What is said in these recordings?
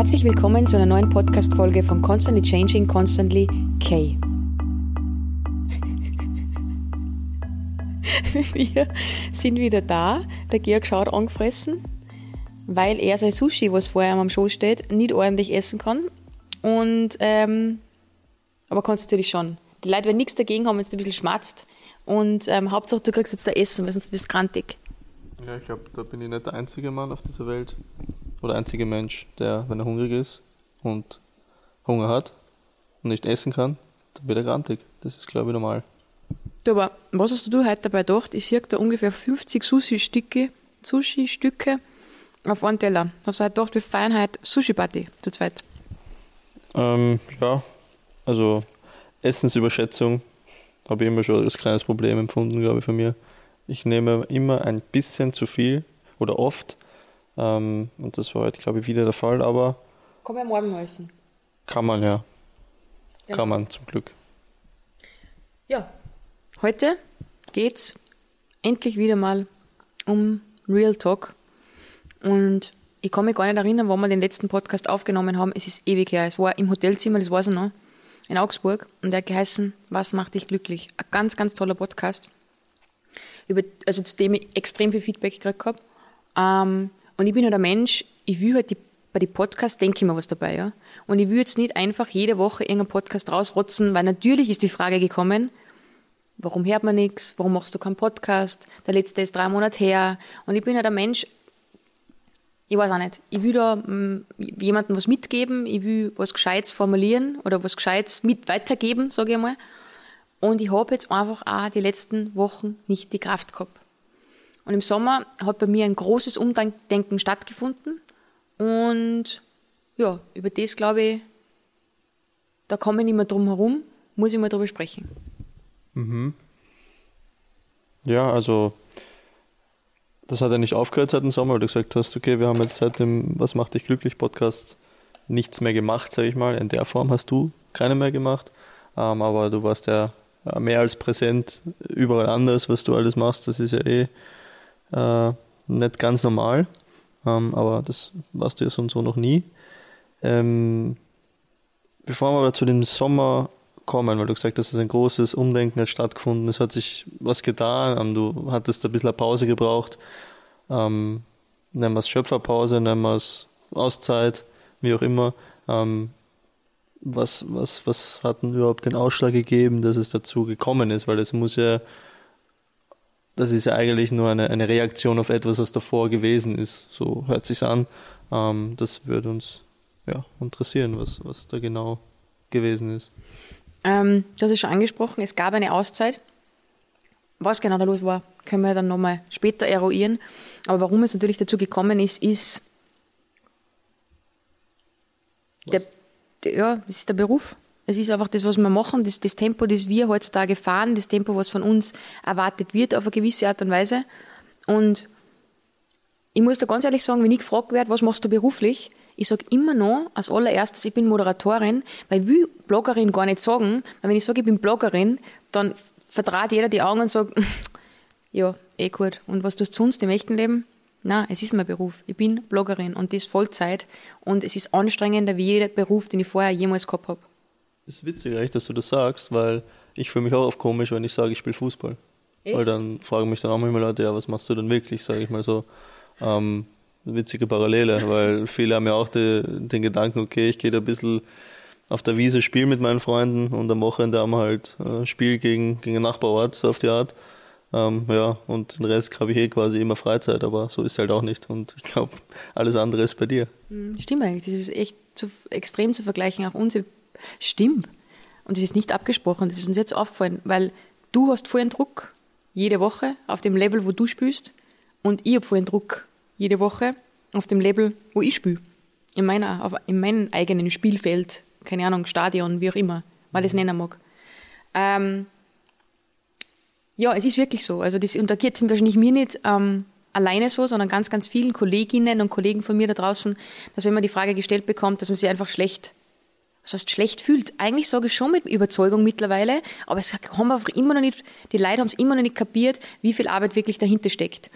Herzlich willkommen zu einer neuen Podcast-Folge von Constantly Changing, Constantly K. Wir sind wieder da. Der Georg schaut angefressen, weil er sein Sushi, was vor ihm am Schoß steht, nicht ordentlich essen kann. Und, ähm, aber kannst natürlich schon. Die Leute werden nichts dagegen haben, wenn es ein bisschen schmatzt. Und ähm, Hauptsache, du kriegst jetzt da Essen, weil sonst bist du grantig. Ja, ich glaube, da bin ich nicht der einzige Mann auf dieser Welt oder einzige Mensch, der, wenn er hungrig ist und Hunger hat und nicht essen kann, dann wird er grantig. Das ist, glaube ich, normal. Du, aber was hast du heute dabei gedacht? Ich sehe da ungefähr 50 Sushi-Stücke Sushi -Stücke auf einen Teller. Hast du heute gedacht, wir feiern heute Sushi-Party zu zweit? Ähm, ja, also Essensüberschätzung habe ich immer schon als kleines Problem empfunden, glaube ich, von mir. Ich nehme immer ein bisschen zu viel oder oft. Ähm, und das war heute, glaube ich, wieder der Fall, aber. Kann man morgen noch essen. Kann man, ja. Genau. Kann man, zum Glück. Ja, heute geht's endlich wieder mal um Real Talk. Und ich kann mich gar nicht erinnern, wann wir den letzten Podcast aufgenommen haben. Es ist ewig her. Es war im Hotelzimmer, das weiß ich noch, in Augsburg. Und der hat geheißen, was macht dich glücklich? Ein ganz, ganz toller Podcast über, also zu dem ich extrem viel Feedback gekriegt habe. Ähm, und ich bin halt ein Mensch, ich will halt die, bei den Podcasts denke ich mir was dabei, ja. Und ich will jetzt nicht einfach jede Woche irgendeinen Podcast rausrotzen, weil natürlich ist die Frage gekommen, warum hört man nichts, warum machst du keinen Podcast, der letzte ist drei Monate her. Und ich bin halt ein Mensch, ich weiß auch nicht, ich will da mm, jemandem was mitgeben, ich will was Gescheites formulieren oder was Gescheites mit weitergeben, sage ich mal. Und ich habe jetzt einfach auch die letzten Wochen nicht die Kraft gehabt. Und im Sommer hat bei mir ein großes Umdenken stattgefunden. Und ja, über das glaube ich, da komme ich nicht mehr drum herum, muss ich mal drüber sprechen. Mhm. Ja, also das hat ja nicht aufgehört seit dem Sommer, weil du gesagt hast, okay, wir haben jetzt seit dem Was macht dich glücklich Podcast nichts mehr gemacht, sage ich mal. In der Form hast du keine mehr gemacht. Ähm, aber du warst ja mehr als präsent überall anders, was du alles machst. Das ist ja eh äh, nicht ganz normal, ähm, aber das warst du ja so und so noch nie. Ähm, bevor wir aber zu dem Sommer kommen, weil du gesagt hast, dass ein großes Umdenken hat stattgefunden, es hat sich was getan, ähm, du hattest ein bisschen eine Pause gebraucht, ähm, nennen wir es Schöpferpause, nennen wir es Auszeit, wie auch immer. Ähm, was, was, was hat denn überhaupt den Ausschlag gegeben, dass es dazu gekommen ist? Weil es muss ja, das ist ja eigentlich nur eine, eine Reaktion auf etwas, was davor gewesen ist. So hört sich's an. Ähm, das würde uns ja, interessieren, was, was da genau gewesen ist. Ähm, du hast es schon angesprochen, es gab eine Auszeit. Was genau da los war, können wir dann nochmal später eruieren. Aber warum es natürlich dazu gekommen ist, ist der, ja, es ist der Beruf. Es ist einfach das, was wir machen, das, das Tempo, das wir heutzutage fahren, das Tempo, was von uns erwartet wird auf eine gewisse Art und Weise. Und ich muss da ganz ehrlich sagen, wenn ich gefragt werde, was machst du beruflich, ich sage immer noch als allererstes, ich bin Moderatorin, weil ich will Bloggerin gar nicht sagen, weil wenn ich sage, ich bin Bloggerin, dann vertraut jeder die Augen und sagt, ja, eh gut. Und was tust du sonst im echten Leben? Na, es ist mein Beruf. Ich bin Bloggerin und das Vollzeit und es ist anstrengender wie jeder Beruf, den ich vorher jemals gehabt habe. Es ist witzig eigentlich, dass du das sagst, weil ich fühle mich auch oft komisch, wenn ich sage, ich spiele Fußball. Echt? Weil dann fragen mich dann auch manchmal Leute, ja, was machst du denn wirklich, sage ich mal so. Ähm, witzige Parallele, weil viele haben ja auch die, den Gedanken, okay, ich gehe da ein bisschen auf der Wiese spielen mit meinen Freunden und am Wochenende haben wir halt äh, Spiel gegen, gegen einen Nachbarort, so auf die Art. Ähm, ja, und den Rest habe ich eh quasi immer Freizeit, aber so ist es halt auch nicht. Und ich glaube, alles andere ist bei dir. Hm, stimmt eigentlich. Das ist echt zu, extrem zu vergleichen. Auch unsere Stimmt. Und das ist nicht abgesprochen. Das ist uns jetzt aufgefallen, weil du hast vollen Druck jede Woche auf dem Level, wo du spielst. Und ich habe vollen Druck jede Woche auf dem Level, wo ich spiele. In, meiner, auf, in meinem eigenen Spielfeld. Keine Ahnung, Stadion, wie auch immer man das nennen mag. Ähm, ja, es ist wirklich so. Also das, und da geht es wahrscheinlich mir nicht ähm, alleine so, sondern ganz, ganz vielen Kolleginnen und Kollegen von mir da draußen, dass wenn man die Frage gestellt bekommt, dass man sich einfach schlecht, was heißt schlecht fühlt. Eigentlich sage ich schon mit Überzeugung mittlerweile, aber es haben einfach immer noch nicht, die Leute haben es immer noch nicht kapiert, wie viel Arbeit wirklich dahinter steckt.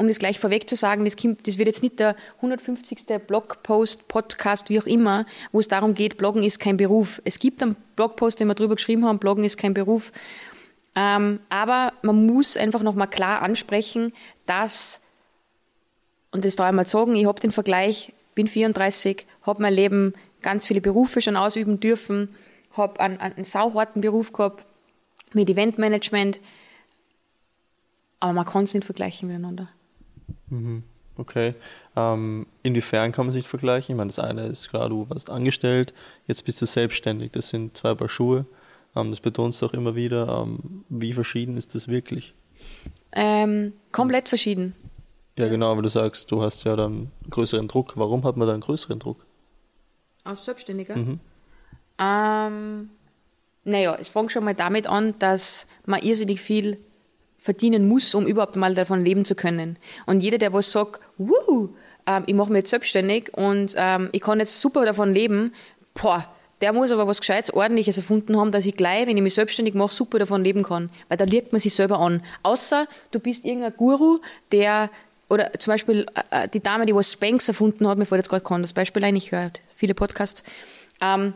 um das gleich vorweg zu sagen, das, kommt, das wird jetzt nicht der 150. Blogpost, Podcast, wie auch immer, wo es darum geht, Bloggen ist kein Beruf. Es gibt einen Blogpost, den wir darüber geschrieben haben, Bloggen ist kein Beruf. Ähm, aber man muss einfach nochmal klar ansprechen, dass, und das darf ich mal sagen, ich habe den Vergleich, bin 34, habe mein Leben ganz viele Berufe schon ausüben dürfen, habe einen, einen sauharten Beruf gehabt mit Eventmanagement, aber man kann es nicht vergleichen miteinander. Mhm. Okay. Ähm, inwiefern kann man sich vergleichen? Ich meine, das eine ist klar, du warst angestellt, jetzt bist du selbstständig. Das sind zwei Paar Schuhe. Ähm, das betonst du auch immer wieder. Ähm, wie verschieden ist das wirklich? Ähm, komplett verschieden. Ja, genau, aber du sagst, du hast ja dann größeren Druck. Warum hat man da einen größeren Druck? Als Selbstständiger? Mhm. Ähm, naja, es fängt schon mal damit an, dass man irrsinnig viel verdienen muss, um überhaupt mal davon leben zu können. Und jeder, der was sagt, Wuhu, ähm, ich mache mich jetzt selbstständig und ähm, ich kann jetzt super davon leben, boah, der muss aber was Gescheites, Ordentliches erfunden haben, dass ich gleich, wenn ich mich selbstständig mache, super davon leben kann. Weil da liegt man sich selber an. Außer du bist irgendein Guru, der, oder zum Beispiel äh, äh die Dame, die was Spanx erfunden hat, mir fällt jetzt gerade kein das Beispiel ein, ich höre viele Podcasts, ähm,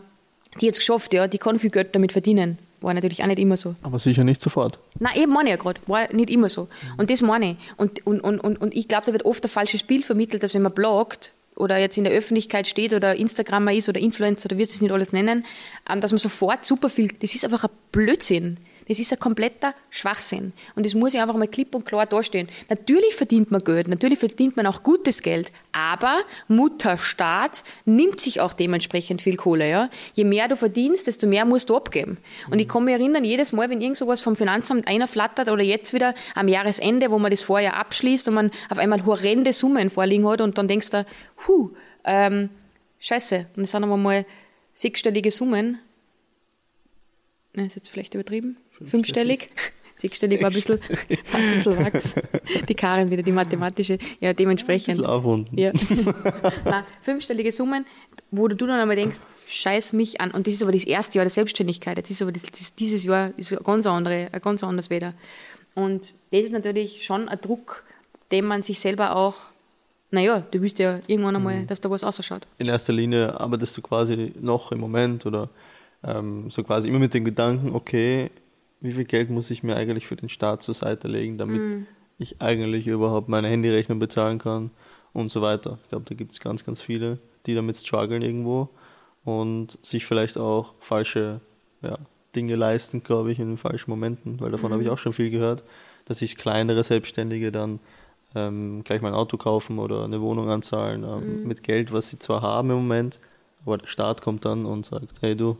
die jetzt geschafft, ja, die kann viel Geld damit verdienen. War natürlich auch nicht immer so. Aber sicher nicht sofort. Nein, eben meine ich ja gerade. War nicht immer so. Und das meine ich. Und, und, und, und, und ich glaube, da wird oft ein falsches Bild vermittelt, dass wenn man bloggt oder jetzt in der Öffentlichkeit steht oder Instagrammer ist oder Influencer, oder wirst du es nicht alles nennen, ähm, dass man sofort super viel, das ist einfach ein Blödsinn. Das ist ein kompletter Schwachsinn. Und das muss ich einfach mal klipp und klar dastehen. Natürlich verdient man Geld, natürlich verdient man auch gutes Geld, aber Mutterstaat nimmt sich auch dementsprechend viel Kohle. Ja? Je mehr du verdienst, desto mehr musst du abgeben. Und ich kann mich erinnern, jedes Mal, wenn irgend sowas vom Finanzamt einer flattert oder jetzt wieder am Jahresende, wo man das Vorjahr abschließt und man auf einmal horrende Summen vorliegen hat und dann denkst du, huh, ähm, scheiße, und das sind aber mal sechsstellige Summen. Ne, ist jetzt vielleicht übertrieben fünfstellig. Sechsstellig war ein bisschen, ein bisschen Wachs. Die Karin wieder, die mathematische. Ja, dementsprechend. Ein aufrunden. Ja. Nein, fünfstellige Summen, wo du dann einmal denkst, scheiß mich an. Und das ist aber das erste Jahr der Selbstständigkeit. Jetzt ist aber das, das, dieses Jahr ist ein ganz, andere, ein ganz anderes Wetter. Und das ist natürlich schon ein Druck, den man sich selber auch naja, du willst ja irgendwann einmal, mhm. dass da was ausschaut. In erster Linie arbeitest du quasi noch im Moment oder ähm, so quasi immer mit dem Gedanken, okay, wie viel Geld muss ich mir eigentlich für den Staat zur Seite legen, damit mhm. ich eigentlich überhaupt meine Handyrechnung bezahlen kann und so weiter. Ich glaube, da gibt es ganz, ganz viele, die damit strugglen irgendwo und sich vielleicht auch falsche ja, Dinge leisten, glaube ich, in den falschen Momenten, weil davon mhm. habe ich auch schon viel gehört, dass sich kleinere Selbstständige dann ähm, gleich mal ein Auto kaufen oder eine Wohnung anzahlen ähm, mhm. mit Geld, was sie zwar haben im Moment, aber der Staat kommt dann und sagt, hey du,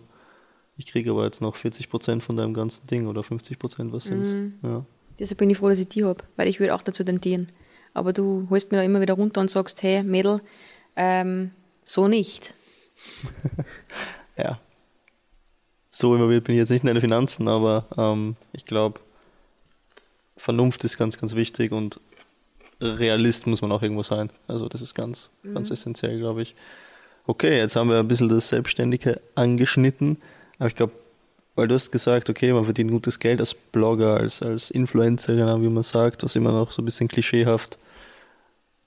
ich kriege aber jetzt noch 40 Prozent von deinem ganzen Ding oder 50 Prozent, was sind mhm. ja. Deshalb bin ich froh, dass ich die habe, weil ich würde auch dazu tendieren. Aber du holst mir da immer wieder runter und sagst, hey Mädel, ähm, so nicht. ja. So involviert bin ich jetzt nicht in deine Finanzen, aber ähm, ich glaube, Vernunft ist ganz, ganz wichtig und Realist muss man auch irgendwo sein. Also das ist ganz, mhm. ganz essentiell, glaube ich. Okay, jetzt haben wir ein bisschen das Selbstständige angeschnitten. Aber ich glaube, weil du hast gesagt, okay, man verdient gutes Geld als Blogger, als, als Influencer, genau wie man sagt, was immer noch so ein bisschen klischeehaft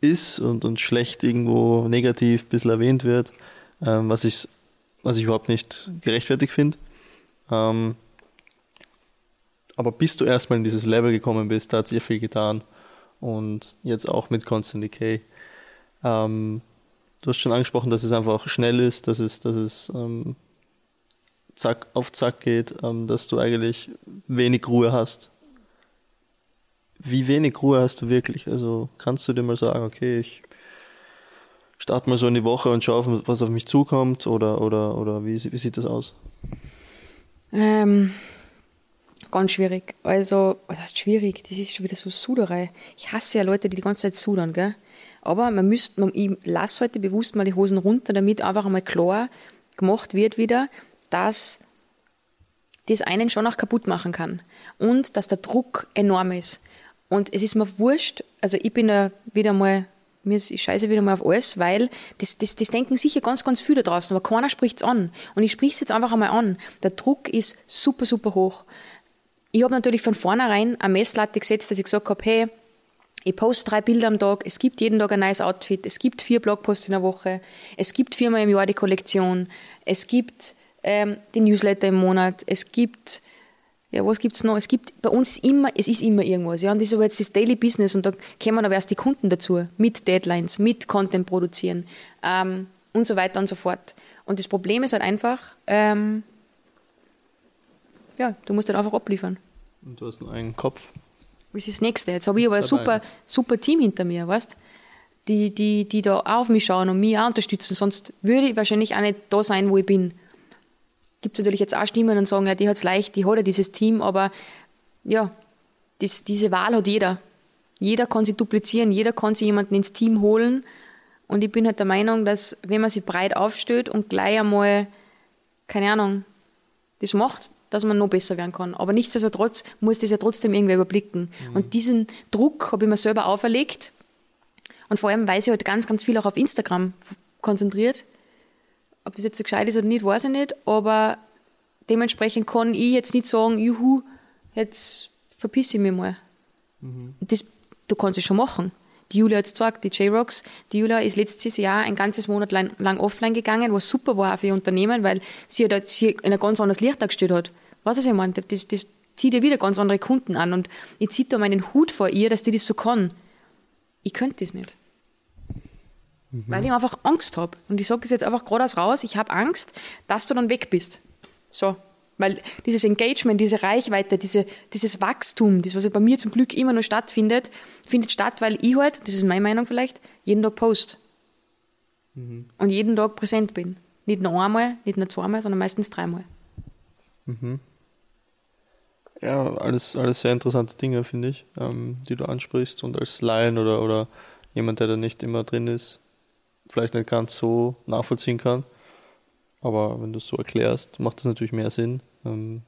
ist und, und schlecht irgendwo negativ ein bisschen erwähnt wird, ähm, was, ich, was ich überhaupt nicht gerechtfertigt finde. Ähm, aber bis du erstmal in dieses Level gekommen bist, da hat sich viel getan. Und jetzt auch mit Constant Decay. Ähm, du hast schon angesprochen, dass es einfach schnell ist, dass es, dass es ähm, zack auf zack geht, ähm, dass du eigentlich wenig Ruhe hast. Wie wenig Ruhe hast du wirklich? Also kannst du dir mal sagen, okay, ich starte mal so in die Woche und schaue, was auf mich zukommt oder, oder, oder wie, wie sieht das aus? Ähm, ganz schwierig. Also, was heißt schwierig? Das ist schon wieder so Suderei. Ich hasse ja Leute, die die ganze Zeit sudern, gell? Aber man müsste, man, ich lasse heute bewusst mal die Hosen runter, damit einfach einmal klar gemacht wird wieder, dass das einen schon auch kaputt machen kann und dass der Druck enorm ist. Und es ist mir wurscht, also ich bin da wieder mal, mir ist, ich scheiße wieder mal auf alles, weil das, das, das denken sicher ganz, ganz viele da draußen, aber keiner spricht es an. Und ich spreche es jetzt einfach einmal an. Der Druck ist super, super hoch. Ich habe natürlich von vornherein eine Messlatte gesetzt, dass ich gesagt habe, hey, Ich poste drei Bilder am Tag, es gibt jeden Tag ein neues Outfit, es gibt vier Blogposts in der Woche, es gibt viermal im Jahr die Kollektion, es gibt ähm, die Newsletter im Monat, es gibt ja, was gibt's noch? Es gibt bei uns immer, es ist immer irgendwas, ja. Und das ist aber jetzt das Daily Business und da kommen aber erst die Kunden dazu, mit Deadlines, mit Content produzieren ähm, und so weiter und so fort. Und das Problem ist halt einfach, ähm, ja, du musst halt einfach abliefern. Und du hast nur einen Kopf. Was ist das Nächste? Jetzt habe ich aber ein super, super Team hinter mir, weißt die, die, die da auf mich schauen und mich auch unterstützen. Sonst würde ich wahrscheinlich auch nicht da sein, wo ich bin. Gibt es natürlich jetzt auch Stimmen und sagen, ja, die hat es leicht, die hat ja dieses Team, aber ja, das, diese Wahl hat jeder. Jeder kann sie duplizieren, jeder kann sich jemanden ins Team holen. Und ich bin halt der Meinung, dass wenn man sich breit aufstellt und gleich einmal, keine Ahnung, das macht, dass man noch besser werden kann. Aber nichtsdestotrotz muss das ja trotzdem irgendwer überblicken. Mhm. Und diesen Druck habe ich mir selber auferlegt. Und vor allem, weil ich halt ganz, ganz viel auch auf Instagram konzentriert. Ob das jetzt so gescheit ist oder nicht, weiß ich nicht. Aber dementsprechend kann ich jetzt nicht sagen, juhu, jetzt verpiss ich mich mal. Mhm. Das, du kannst es schon machen. Die Julia hat es gesagt, die J-Rocks. Die Julia ist letztes Jahr ein ganzes Monat lang, lang offline gegangen, was super war für ihr Unternehmen, weil sie halt sie in ein ganz anderes Licht gestellt hat. Was ich meine? Das, das zieht ja wieder ganz andere Kunden an. Und ich ziehe da meinen Hut vor ihr, dass die das so kann. Ich könnte das nicht. Mhm. Weil ich einfach Angst habe. Und ich sage das jetzt einfach geradeaus raus, ich habe Angst, dass du dann weg bist. So. Weil dieses Engagement, diese Reichweite, diese, dieses Wachstum, das, was bei mir zum Glück immer noch stattfindet, findet statt, weil ich halt, das ist meine Meinung vielleicht, jeden Tag post. Mhm. Und jeden Tag präsent bin. Nicht nur einmal, nicht nur zweimal, sondern meistens dreimal. Mhm. Ja, alles, alles sehr interessante Dinge, finde ich, ähm, die du ansprichst. Und als Laien oder, oder jemand, der da nicht immer drin ist, vielleicht nicht ganz so nachvollziehen kann. Aber wenn du es so erklärst, macht das natürlich mehr Sinn. Ähm,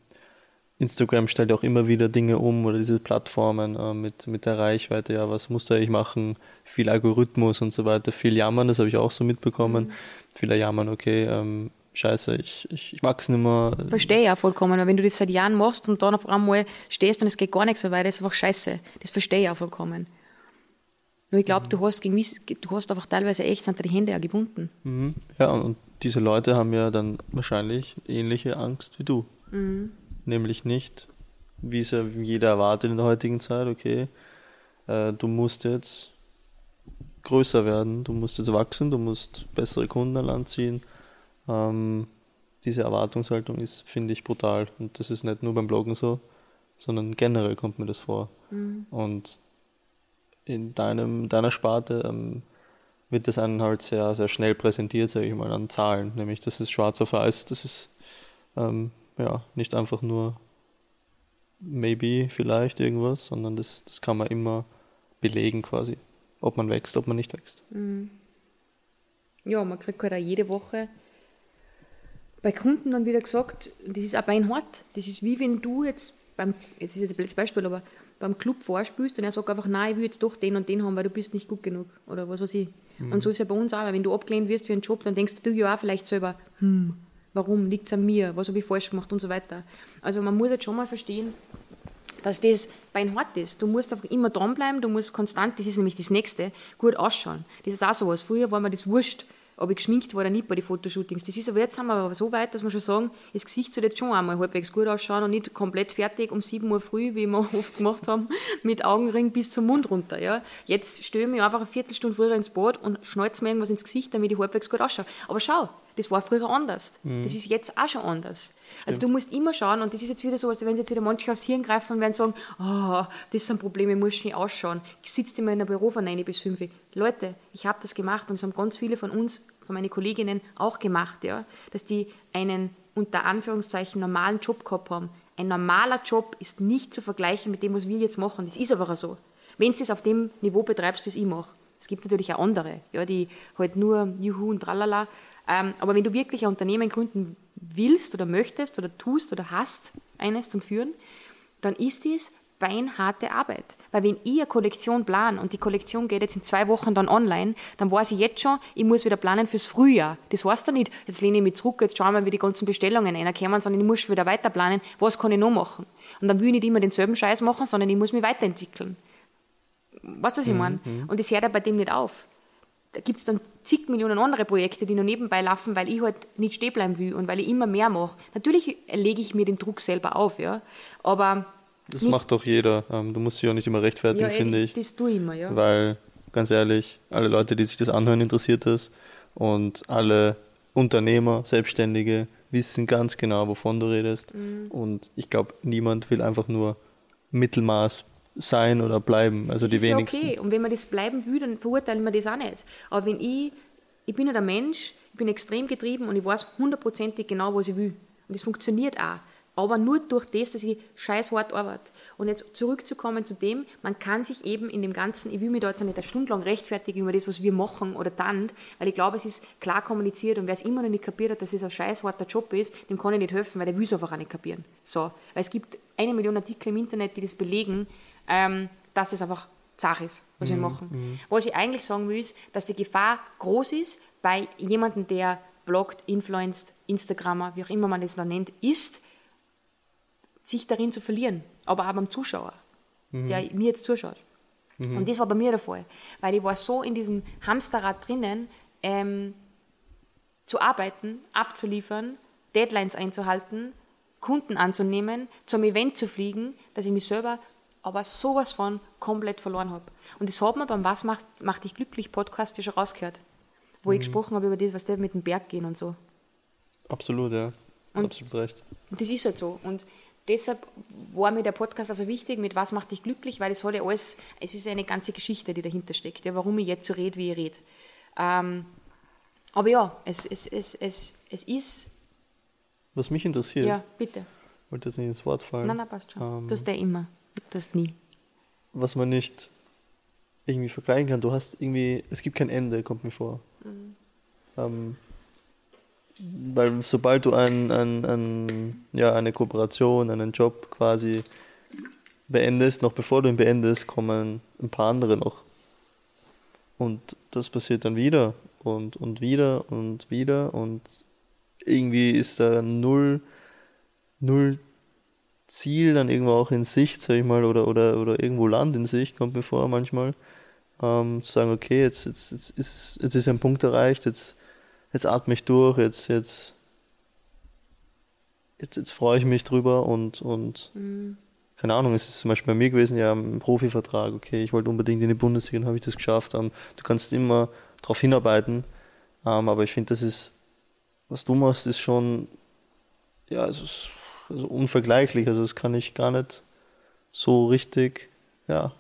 Instagram stellt auch immer wieder Dinge um oder diese Plattformen äh, mit, mit der Reichweite, ja, was muss da ich machen? Viel Algorithmus und so weiter, viel Jammern, das habe ich auch so mitbekommen. Mhm. Viele jammern, okay, ähm, scheiße, ich, ich, ich wachse nicht mehr. Verstehe ja vollkommen, wenn du das seit Jahren machst und dann auf einmal stehst und es geht gar nichts mehr weiter, ist einfach scheiße. Das verstehe ich auch vollkommen. Nur ich glaube, mhm. du hast gegen du hast einfach teilweise echt sind die Hände ja gebunden. Mhm. Ja, und, und, diese Leute haben ja dann wahrscheinlich ähnliche Angst wie du. Mhm. Nämlich nicht, wie es ja jeder erwartet in der heutigen Zeit, okay, äh, du musst jetzt größer werden, du musst jetzt wachsen, du musst bessere Kunden an Land ziehen. Ähm, diese Erwartungshaltung ist, finde ich, brutal. Und das ist nicht nur beim Bloggen so, sondern generell kommt mir das vor. Mhm. Und in deinem, deiner Sparte ähm, wird das einen halt sehr, sehr schnell präsentiert, sage ich mal, an Zahlen. Nämlich, das ist schwarz auf weiß, das ist ähm, ja nicht einfach nur maybe vielleicht irgendwas, sondern das, das kann man immer belegen quasi, ob man wächst, ob man nicht wächst. Mhm. Ja, man kriegt halt auch jede Woche bei Kunden dann wieder gesagt, das ist auch beinhart. Das ist wie wenn du jetzt beim, es ist jetzt ein blödes Beispiel, aber beim Club vorspielst und er sagt einfach, nein, ich will jetzt doch den und den haben, weil du bist nicht gut genug oder was weiß ich. Mhm. Und so ist es ja bei uns auch, weil wenn du abgelehnt wirst für einen Job, dann denkst du ja auch vielleicht selber, hm, warum, liegt es an mir, was habe ich falsch gemacht und so weiter. Also man muss jetzt schon mal verstehen, dass das beinhart ist. Du musst einfach immer dranbleiben, du musst konstant, das ist nämlich das Nächste, gut ausschauen. Das ist auch sowas. Früher war mir das wurscht, ob ich geschminkt war oder nicht bei den Fotoshootings. Das ist aber jetzt sind wir aber so weit, dass wir schon sagen, das Gesicht soll jetzt schon einmal halbwegs gut ausschauen und nicht komplett fertig um 7 Uhr früh, wie wir oft gemacht haben, mit Augenring bis zum Mund runter. Ja. Jetzt stelle ich mich einfach eine Viertelstunde früher ins Bad und schnalze mir irgendwas ins Gesicht, damit ich halbwegs gut ausschaue. Aber schau, das war früher anders. Mhm. Das ist jetzt auch schon anders. Also ja. du musst immer schauen, und das ist jetzt wieder so, als wenn jetzt wieder manche aufs Hirn greifen und werden sagen, oh, das sind Probleme, ich muss schnell ausschauen. Ich sitze immer in einem Büro von 9 bis 5. Leute, ich habe das gemacht und es haben ganz viele von uns, von meinen Kolleginnen auch gemacht, ja, dass die einen unter Anführungszeichen normalen Job gehabt haben. Ein normaler Job ist nicht zu vergleichen mit dem, was wir jetzt machen. Das ist aber auch so. Wenn du es auf dem Niveau betreibst, wie es ich mache. Es gibt natürlich auch andere, ja, die halt nur Juhu und Tralala. Ähm, aber wenn du wirklich ein Unternehmen gründen willst oder möchtest oder tust oder hast, eines zum Führen, dann ist dies beinharte Arbeit. Weil wenn ich eine Kollektion plan und die Kollektion geht jetzt in zwei Wochen dann online, dann weiß ich jetzt schon, ich muss wieder planen fürs Frühjahr. Das heißt doch nicht, jetzt lehne ich mich zurück, jetzt schauen wir, wie die ganzen Bestellungen reinkommen, sondern ich muss schon wieder weiter planen, was kann ich noch machen. Und dann will ich nicht immer denselben Scheiß machen, sondern ich muss mich weiterentwickeln. weißt du, was ich meine? Und das hört ja bei dem nicht auf. Da gibt es dann zig Millionen andere Projekte, die noch nebenbei laufen, weil ich halt nicht stehen bleiben will und weil ich immer mehr mache. Natürlich lege ich mir den Druck selber auf, ja. Aber Das nicht- macht doch jeder. Ähm, du musst dich auch nicht immer rechtfertigen, ja, finde ey, ich. Das tue ich immer, ja. Weil, ganz ehrlich, alle Leute, die sich das anhören, interessiert das. Und alle Unternehmer, Selbstständige wissen ganz genau, wovon du redest. Mhm. Und ich glaube, niemand will einfach nur Mittelmaß sein oder bleiben. Also Das die ist ja wenigsten. okay. Und wenn man das bleiben will, dann verurteilen wir das auch nicht. Aber wenn ich, ich bin ja der Mensch, ich bin extrem getrieben und ich weiß hundertprozentig genau, was ich will. Und das funktioniert auch. Aber nur durch das, dass ich scheiß hart arbeite. Und jetzt zurückzukommen zu dem, man kann sich eben in dem Ganzen, ich will mich da jetzt nicht eine Stunde lang rechtfertigen über das, was wir machen oder dann, weil ich glaube, es ist klar kommuniziert und wer es immer noch nicht kapiert hat, dass es ein scheiß harter Job ist, dem kann ich nicht helfen, weil der will es einfach auch nicht kapieren. So. Weil es gibt eine Million Artikel im Internet, die das belegen, ähm, dass das einfach zach ist, was wir machen. Was ich eigentlich sagen will, ist, dass die Gefahr groß ist bei jemandem, der bloggt, influenced, Instagrammer, wie auch immer man das noch nennt, ist, sich darin zu verlieren, aber auch beim Zuschauer, der mir jetzt zuschaut. Und das war bei mir der Fall, weil ich war so in diesem Hamsterrad drinnen, ähm, zu arbeiten, abzuliefern, Deadlines einzuhalten, Kunden anzunehmen, zum Event zu fliegen, dass ich mich selber aber sowas von komplett verloren habe. Und das hat man beim Was macht, macht dich glücklich Podcast ja schon rausgehört, wo ich gesprochen habe über das, was der mit dem Berg gehen und so. Absolut, ja. Und- Absolut recht. Und das ist halt so. Und deshalb war mir der Podcast also wichtig, mit was macht dich glücklich, weil es hat ja alles, es ist eine ganze Geschichte, die dahinter steckt, ja, warum ich jetzt so rede, wie ich rede. Ähm, aber ja, es, es, es, es, es ist, Was mich interessiert, ja, bitte. wollte jetzt nicht ins Wort fallen. Nein, nein, passt schon. Ähm, du hast ja immer. Du hast nie. was man nicht irgendwie vergleichen kann. Du hast irgendwie, es gibt kein Ende, kommt mir vor. Ähm, weil sobald du ein, ein, ein, ja, eine Kooperation, einen Job quasi beendest, noch bevor du ihn beendest, kommen ein paar andere noch. Und das passiert dann wieder und, und wieder und wieder und irgendwie ist da null, null Ziel dann irgendwo auch in Sicht, sag ich mal, oder, oder, oder irgendwo Land in Sicht, kommt mir vor manchmal. Ähm, zu sagen, okay, jetzt, jetzt, jetzt, ist, jetzt ist ein Punkt erreicht, jetzt, jetzt atme ich durch, jetzt, jetzt, jetzt, jetzt freue ich mich drüber und, und keine Ahnung, es ist zum Beispiel bei mir gewesen, ja, ein Profivertrag, okay, ich wollte unbedingt in die Bundesliga, dann habe ich das geschafft. Ähm, du kannst immer darauf hinarbeiten, ähm, aber ich finde, das ist, was du machst, ist schon, ja, es ist also unvergleichlich, also das kann ich gar nicht so richtig, ja,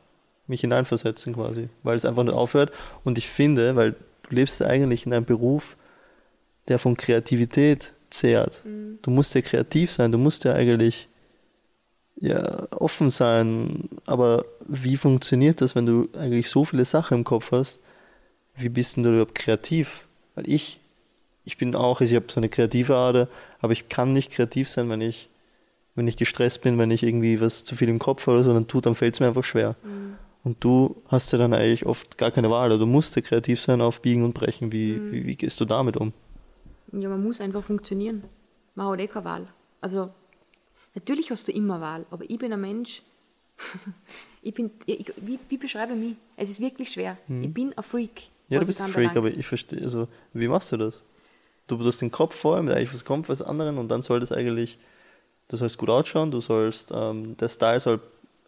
mich hineinversetzen quasi, weil es einfach nicht aufhört. Und ich finde, weil du lebst ja eigentlich in einem Beruf, der von Kreativität zehrt. Du musst ja kreativ sein, du musst ja eigentlich ja, offen sein. Aber wie funktioniert das, wenn du eigentlich so viele Sachen im Kopf hast? Wie bist denn du überhaupt kreativ? Weil ich, ich bin auch, ich habe so eine kreative Ader, aber ich kann nicht kreativ sein, wenn ich, wenn ich gestresst bin, wenn ich irgendwie was zu viel im Kopf habe oder so, dann tut, dann fällt es mir einfach schwer. Und du hast ja dann eigentlich oft gar keine Wahl, oder du musst ja kreativ sein auf Biegen und Brechen. Wie, wie, wie gehst du damit um? Ja, man muss einfach funktionieren. Man hat eh keine Wahl. Also, natürlich hast du immer Wahl, aber ich bin ein Mensch, ich bin, ich, wie, wie beschreibe ich mich? Es ist wirklich schwer. Ich bin ein Freak. Ja, du bist ein Freak, aber ich verstehe, also, wie machst du das? Du hast den Kopf voll mit eigentlich was kommt was anderen und dann soll das eigentlich, du sollst gut ausschauen, du sollst, ähm, der Style soll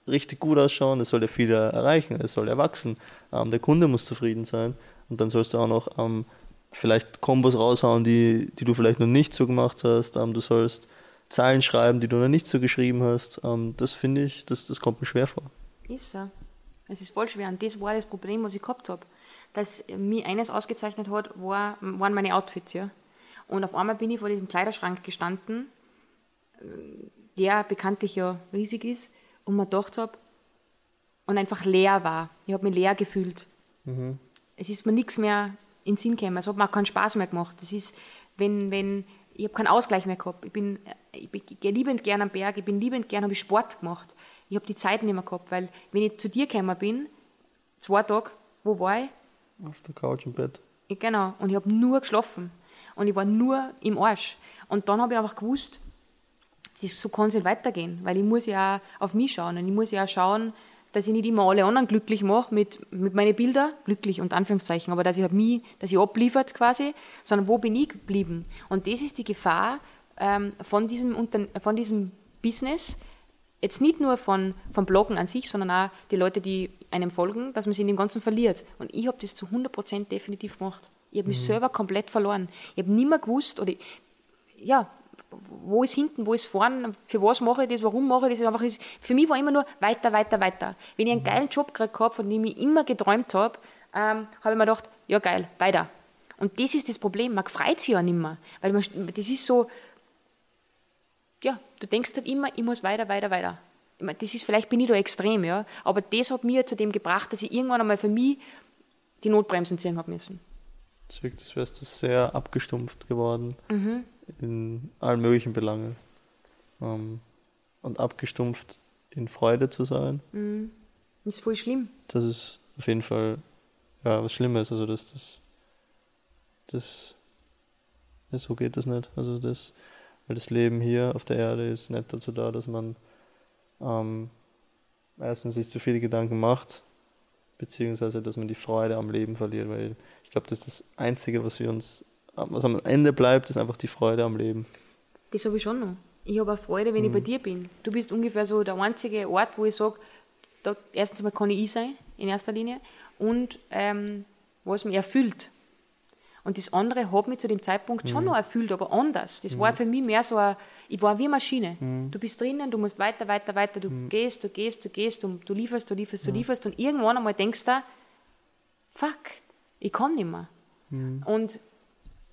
richtig gut ausschauen, es soll ja viele erreichen, es soll erwachsen, ähm, der Kunde muss zufrieden sein und dann sollst du auch noch ähm, vielleicht Kombos raushauen, die, die du vielleicht noch nicht so gemacht hast, ähm, du sollst Zeilen schreiben, die du noch nicht so geschrieben hast, ähm, das finde ich, das, das kommt mir schwer vor. Ist so. Es ist voll schwer. Und das war das Problem, was ich gehabt habe. Dass mir eines ausgezeichnet hat, war, waren meine Outfits. Ja. Und auf einmal bin ich vor diesem Kleiderschrank gestanden, der bekanntlich ja riesig ist, und mir gedacht habe, und einfach leer war. Ich habe mich leer gefühlt. Es ist mir nichts mehr in den Sinn gekommen. Es hat mir auch keinen Spaß mehr gemacht. Das ist, wenn, wenn, ich habe keinen Ausgleich mehr gehabt. Ich bin, ich, bin, ich gehe liebend gern am Berg, ich bin liebend gern, habe ich Sport gemacht. Ich habe die Zeit nicht mehr gehabt, weil wenn ich zu dir gekommen bin, zwei Tage, wo war ich? Auf der Couch im Bett. genau, und ich habe nur geschlafen. Und ich war nur im Arsch. Und dann habe ich einfach gewusst, das, so kann es nicht weitergehen, weil ich muss ja auf mich schauen und ich muss ja schauen, dass ich nicht immer alle anderen glücklich mache mit, mit meinen Bildern, glücklich und Anführungszeichen, aber dass ich halt mich, dass ich abliefert quasi, sondern wo bin ich geblieben? Und das ist die Gefahr ähm, von, diesem, von diesem Business, jetzt nicht nur von, vom Bloggen an sich, sondern auch die Leute, die einem folgen, dass man sich in dem Ganzen verliert. Und ich habe das zu 100% definitiv gemacht. Ich habe mich mhm. selber komplett verloren. Ich habe nicht mehr gewusst, oder ja, wo ist hinten, wo ist vorne, für was mache ich das, warum mache ich das. Einfach ist, für mich war immer nur weiter, weiter, weiter. Wenn ich einen geilen Job gekriegt habe, von dem ich immer geträumt habe, ähm, habe ich mir gedacht, ja geil, weiter. Und das ist das Problem, man freut sich ja nicht mehr. Weil man, das ist so, ja, du denkst halt immer, ich muss weiter, weiter, weiter. Ich meine, das ist, vielleicht bin ich da extrem, ja, aber das hat mir zu dem gebracht, dass ich irgendwann einmal für mich die Notbremsen ziehen habe müssen. Das wirkt, als wärst du sehr abgestumpft geworden. Mhm in allen möglichen Belangen. Ähm, und abgestumpft in Freude zu sein. Mhm. Das ist voll schlimm. Das ist auf jeden Fall ja, was Schlimmes. Also das, das, das, ja, so geht das nicht. Also das, weil das Leben hier auf der Erde ist nicht dazu da, dass man ähm, erstens sich zu viele Gedanken macht, beziehungsweise dass man die Freude am Leben verliert, weil ich glaube, das ist das Einzige, was wir uns was am Ende bleibt, ist einfach die Freude am Leben. Das habe ich schon noch. Ich habe auch Freude, wenn mhm. ich bei dir bin. Du bist ungefähr so der einzige Ort, wo ich sage, erstens mal kann ich ich sein, in erster Linie, und ähm, was mich erfüllt. Und das andere hat mich zu dem Zeitpunkt mhm. schon noch erfüllt, aber anders. Das mhm. war für mich mehr so ein, ich war wie eine Maschine. Mhm. Du bist drinnen, du musst weiter, weiter, weiter, du mhm. gehst, du gehst, du gehst, und du lieferst, du lieferst, du lieferst und irgendwann einmal denkst du, fuck, ich kann nicht mehr. Mhm. Und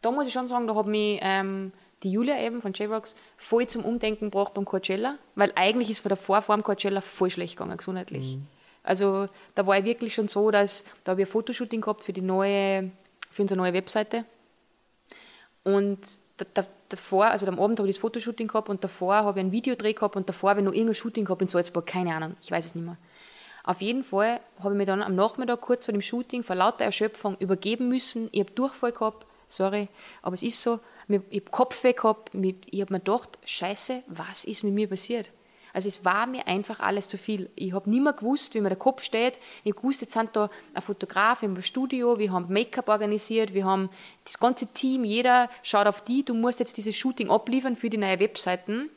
da muss ich schon sagen, da hat mich ähm, die Julia eben von J-Rocks voll zum Umdenken gebracht beim Coachella, weil eigentlich ist von der Vorform Coachella voll schlecht gegangen, gesundheitlich. Mhm. Also da war ich wirklich schon so, dass da habe ich ein Fotoshooting gehabt für die neue, für unsere neue Webseite. Und davor, also am Abend habe ich das Fotoshooting gehabt und davor habe ich ein Videodreh gehabt und davor habe ich noch irgendein Shooting gehabt in Salzburg, keine Ahnung, ich weiß es nicht mehr. Auf jeden Fall habe ich mich dann am Nachmittag kurz vor dem Shooting vor lauter Erschöpfung übergeben müssen. Ich habe Durchfall gehabt sorry, aber es ist so, ich habe Kopfweh gehabt, ich habe mir gedacht, scheiße, was ist mit mir passiert? Also es war mir einfach alles zu viel. Ich habe nicht mehr gewusst, wie mir der Kopf steht. Ich habe gewusst, jetzt sind da ein Fotograf im Studio, wir haben Make-up organisiert, wir haben das ganze Team, jeder schaut auf die, du musst jetzt dieses Shooting abliefern für die neue Webseiten.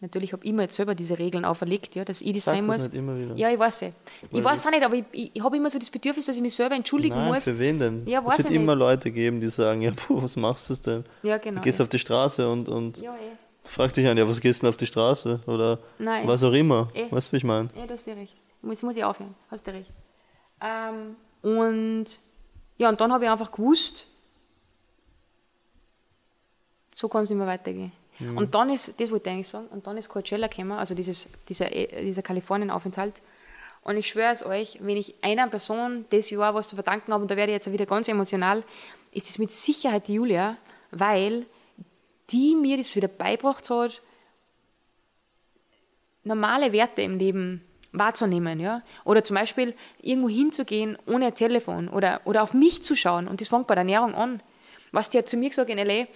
Natürlich habe ich immer jetzt selber diese Regeln auferlegt, ja, dass ich das Sag sein das muss. Nicht immer wieder. Ja, ich weiß es. Ich weiß auch nicht, aber ich, ich, habe immer so das Bedürfnis, dass ich mich selber entschuldigen Nein, muss. Für wen denn? Ja, weiß es wird immer nicht. Leute geben, die sagen, ja, puh, was machst du denn? Ja, genau. Du gehst ja. auf die Straße und, und ja, eh. frag dich an, ja, was gehst du denn auf die Straße? Oder Nein, was auch immer. Eh. Weißt du, wie ich meine? Ja, du hast dir recht. Jetzt muss ich aufhören. Hast du recht. Ähm, und ja, und dann habe ich einfach gewusst, so kann es nicht mehr weitergehen. Mhm. Und dann ist, das wollte ich eigentlich sagen, und dann ist Coachella gekommen, also dieses, dieser, dieser Kalifornien-Aufenthalt. Und ich schwöre es euch, wenn ich einer Person das Jahr was zu verdanken habe, und da werde ich jetzt wieder ganz emotional, ist es mit Sicherheit die Julia, weil die mir das wieder beibracht hat, normale Werte im Leben wahrzunehmen, ja. Oder zum Beispiel irgendwo hinzugehen ohne ein Telefon oder, oder auf mich zu schauen. Und das fängt bei der Ernährung an. Was die hat zu mir gesagt in L.A.,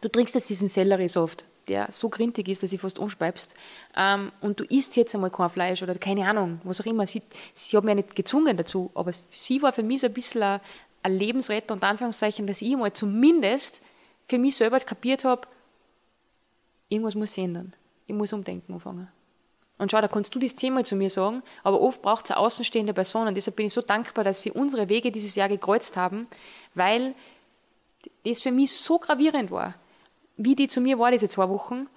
du trinkst jetzt diesen Selleriesaft, der so grintig ist, dass sie fast anspeibst, ähm, und du isst jetzt einmal kein Fleisch oder keine Ahnung, was auch immer. Sie, sie hat mich ja nicht gezwungen dazu, aber sie war für mich so ein bisschen ein, ein Lebensretter, unter Anführungszeichen, dass ich mal zumindest für mich selber kapiert habe, irgendwas muss sich ändern. Ich muss umdenken anfangen. Und schau, da kannst du das zehnmal zu mir sagen, aber oft braucht es eine außenstehende Person und deshalb bin ich so dankbar, dass sie unsere Wege dieses Jahr gekreuzt haben, weil das für mich so gravierend war wie die zu mir war, diese zwei Wochen,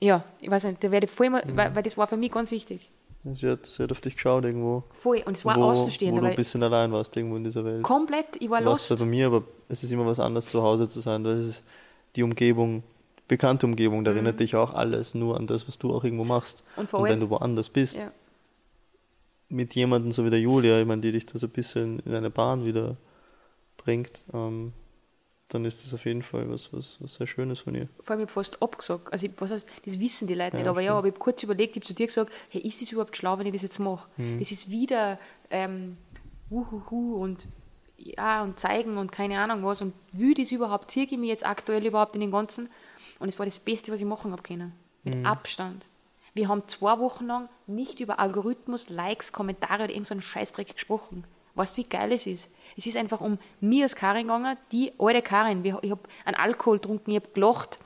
ja, ich weiß nicht, da werde ich voll mal, mhm. weil, weil, das war für mich ganz wichtig. Sie hat, sie hat auf dich geschaut irgendwo. Voll, und es war wo, außenstehend. Wo du ein bisschen allein warst irgendwo in dieser Welt. Komplett, ich war lost. bei mir, aber es ist immer was anderes zu Hause zu sein, es ist die Umgebung, bekannte Umgebung, da mhm. erinnert dich auch alles nur an das, was du auch irgendwo machst. Und, vor allem, und wenn du woanders bist, ja. mit jemandem so wie der Julia, ich meine, die dich da so ein bisschen in eine Bahn wieder bringt, ähm, dann ist das auf jeden Fall was, was, was sehr Schönes von ihr. Vor allem, ich habe fast abgesagt. Also, ich, was heißt, das wissen die Leute ja, nicht. Aber stimmt. ja, aber ich habe kurz überlegt, ich habe zu dir gesagt, hey, ist es überhaupt schlau, wenn ich das jetzt mache? Mhm. Das ist wieder ähm, uhuhu und ja, und zeigen und keine Ahnung was. Und wie das überhaupt, ziehe ich mich jetzt aktuell überhaupt in den Ganzen? Und es war das Beste, was ich machen habe können. Mit mhm. Abstand. Wir haben zwei Wochen lang nicht über Algorithmus, Likes, Kommentare oder irgendeinen Scheißdreck gesprochen. Weißt du, wie geil es ist? Es ist einfach um mir als Karin gegangen, die alte Karin. Ich habe einen Alkohol getrunken, ich habe gelacht.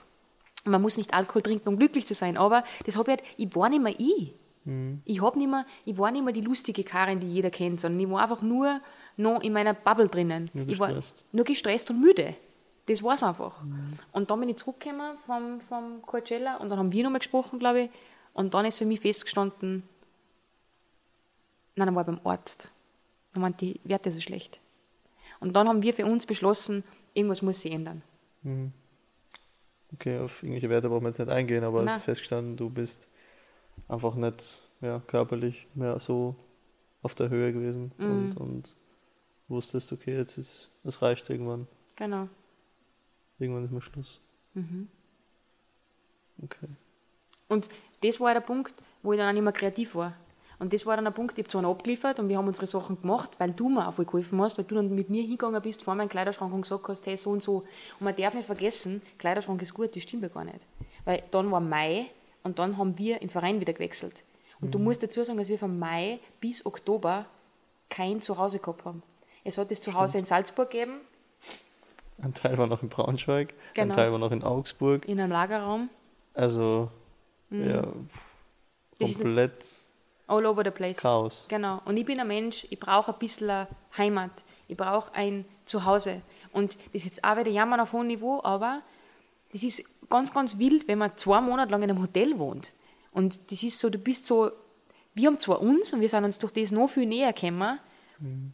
Man muss nicht Alkohol trinken, um glücklich zu sein, aber das habe ich halt, ich war nicht mehr ich. Mhm. Ich, hab nicht mehr, ich war nicht mehr die lustige Karin, die jeder kennt, sondern ich war einfach nur noch in meiner Bubble drinnen. Nur ich war nur gestresst und müde. Das war es einfach. Mhm. Und dann bin ich zurückgekommen vom, vom Coachella und dann haben wir nochmal gesprochen, glaube ich. Und dann ist für mich festgestanden, nein, dann war ich beim Arzt. Dann waren die Werte so schlecht. Und dann haben wir für uns beschlossen, irgendwas muss sich ändern. Mhm. Okay, auf irgendwelche Werte brauchen wir jetzt nicht eingehen, aber es ist festgestanden, du bist einfach nicht ja, körperlich mehr so auf der Höhe gewesen mhm. und, und wusstest, okay, jetzt ist es reicht irgendwann. Genau. Irgendwann ist mal Schluss. Mhm. Okay. Und das war der Punkt, wo ich dann auch nicht mehr kreativ war. Und das war dann der Punkt, ich habe zwar abgeliefert und wir haben unsere Sachen gemacht, weil du mir auch voll geholfen hast, weil du dann mit mir hingegangen bist vor meinem Kleiderschrank und gesagt hast, hey, so und so. Und man darf nicht vergessen, Kleiderschrank ist gut, das stimmt ja gar nicht. Weil dann war Mai und dann haben wir den Verein wieder gewechselt. Und mhm. du musst dazu sagen, dass wir von Mai bis Oktober kein Zuhause gehabt haben. Es hat das Zuhause in Salzburg gegeben. Ein Teil war noch in Braunschweig, genau. ein Teil war noch in Augsburg. In einem Lagerraum. Also, mhm. ja, komplett all over the place. Chaos. Genau. Und ich bin ein Mensch, ich brauche ein bisschen Heimat. Ich brauche ein Zuhause. Und das ist jetzt auch wieder Jammern auf hohem Niveau, aber das ist ganz, ganz wild, wenn man zwei Monate lang in einem Hotel wohnt. Und das ist so, du bist so, wir haben zwar uns und wir sind uns durch das noch viel näher gekommen. Mhm.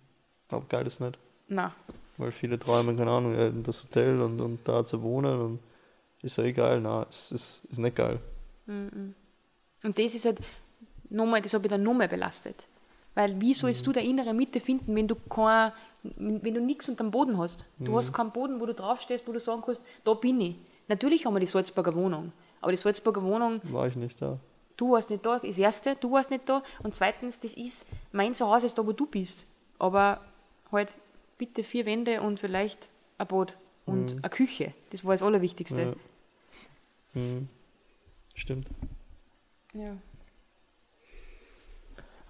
Aber geil ist nicht. Nein. Weil viele träumen, keine Ahnung, in das Hotel und, und da zu wohnen und ist ja egal. Nein, es ist, ist nicht geil. Mhm. Und das ist halt nochmal, das habe ich dann nochmal belastet. Weil wie sollst mhm. du der innere Mitte finden, wenn du kein, wenn du nichts unter dem Boden hast? Du mhm. hast keinen Boden, wo du draufstehst, wo du sagen kannst, da bin ich. Natürlich haben wir die Salzburger Wohnung, aber die Salzburger Wohnung. War ich nicht da. Du warst nicht da, das erste, du warst nicht da. Und zweitens, das ist, mein Zuhause ist da, wo du bist. Aber halt bitte vier Wände und vielleicht ein Bad und mhm. eine Küche. Das war das Allerwichtigste. Ja. Mhm. Stimmt. Ja.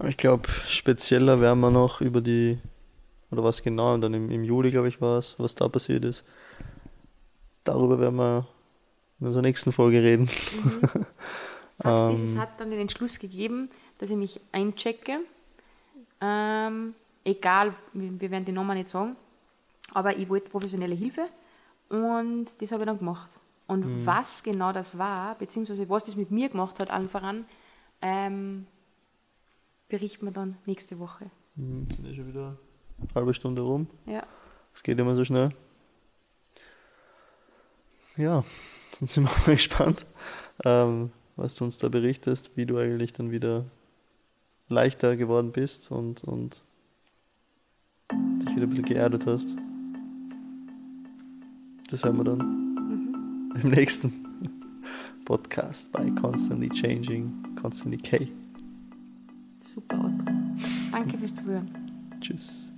Aber ich glaube, spezieller werden wir noch über die, oder was genau, und dann im, im Juli, glaube ich, war es, was da passiert ist. Darüber werden wir in unserer nächsten Folge reden. Mhm. Fakt ist, es hat dann den Entschluss gegeben, dass ich mich einchecke. Ähm, egal, wir werden die Nummer nicht sagen, aber ich wollte professionelle Hilfe und das habe ich dann gemacht. Und mhm. was genau das war, beziehungsweise was das mit mir gemacht hat, allen voran, ähm, berichten wir dann nächste Woche. Mhm, ist schon wieder eine halbe Stunde rum. Ja. Es geht immer so schnell. Ja, dann sind wir mal gespannt, ähm, was du uns da berichtest, wie du eigentlich dann wieder leichter geworden bist und, und dich wieder ein bisschen geerdet hast. Das hören wir dann mhm. im nächsten Podcast bei Constantly Changing, Constantly K. Super, Otto. Danke fürs Zuhören. Tschüss.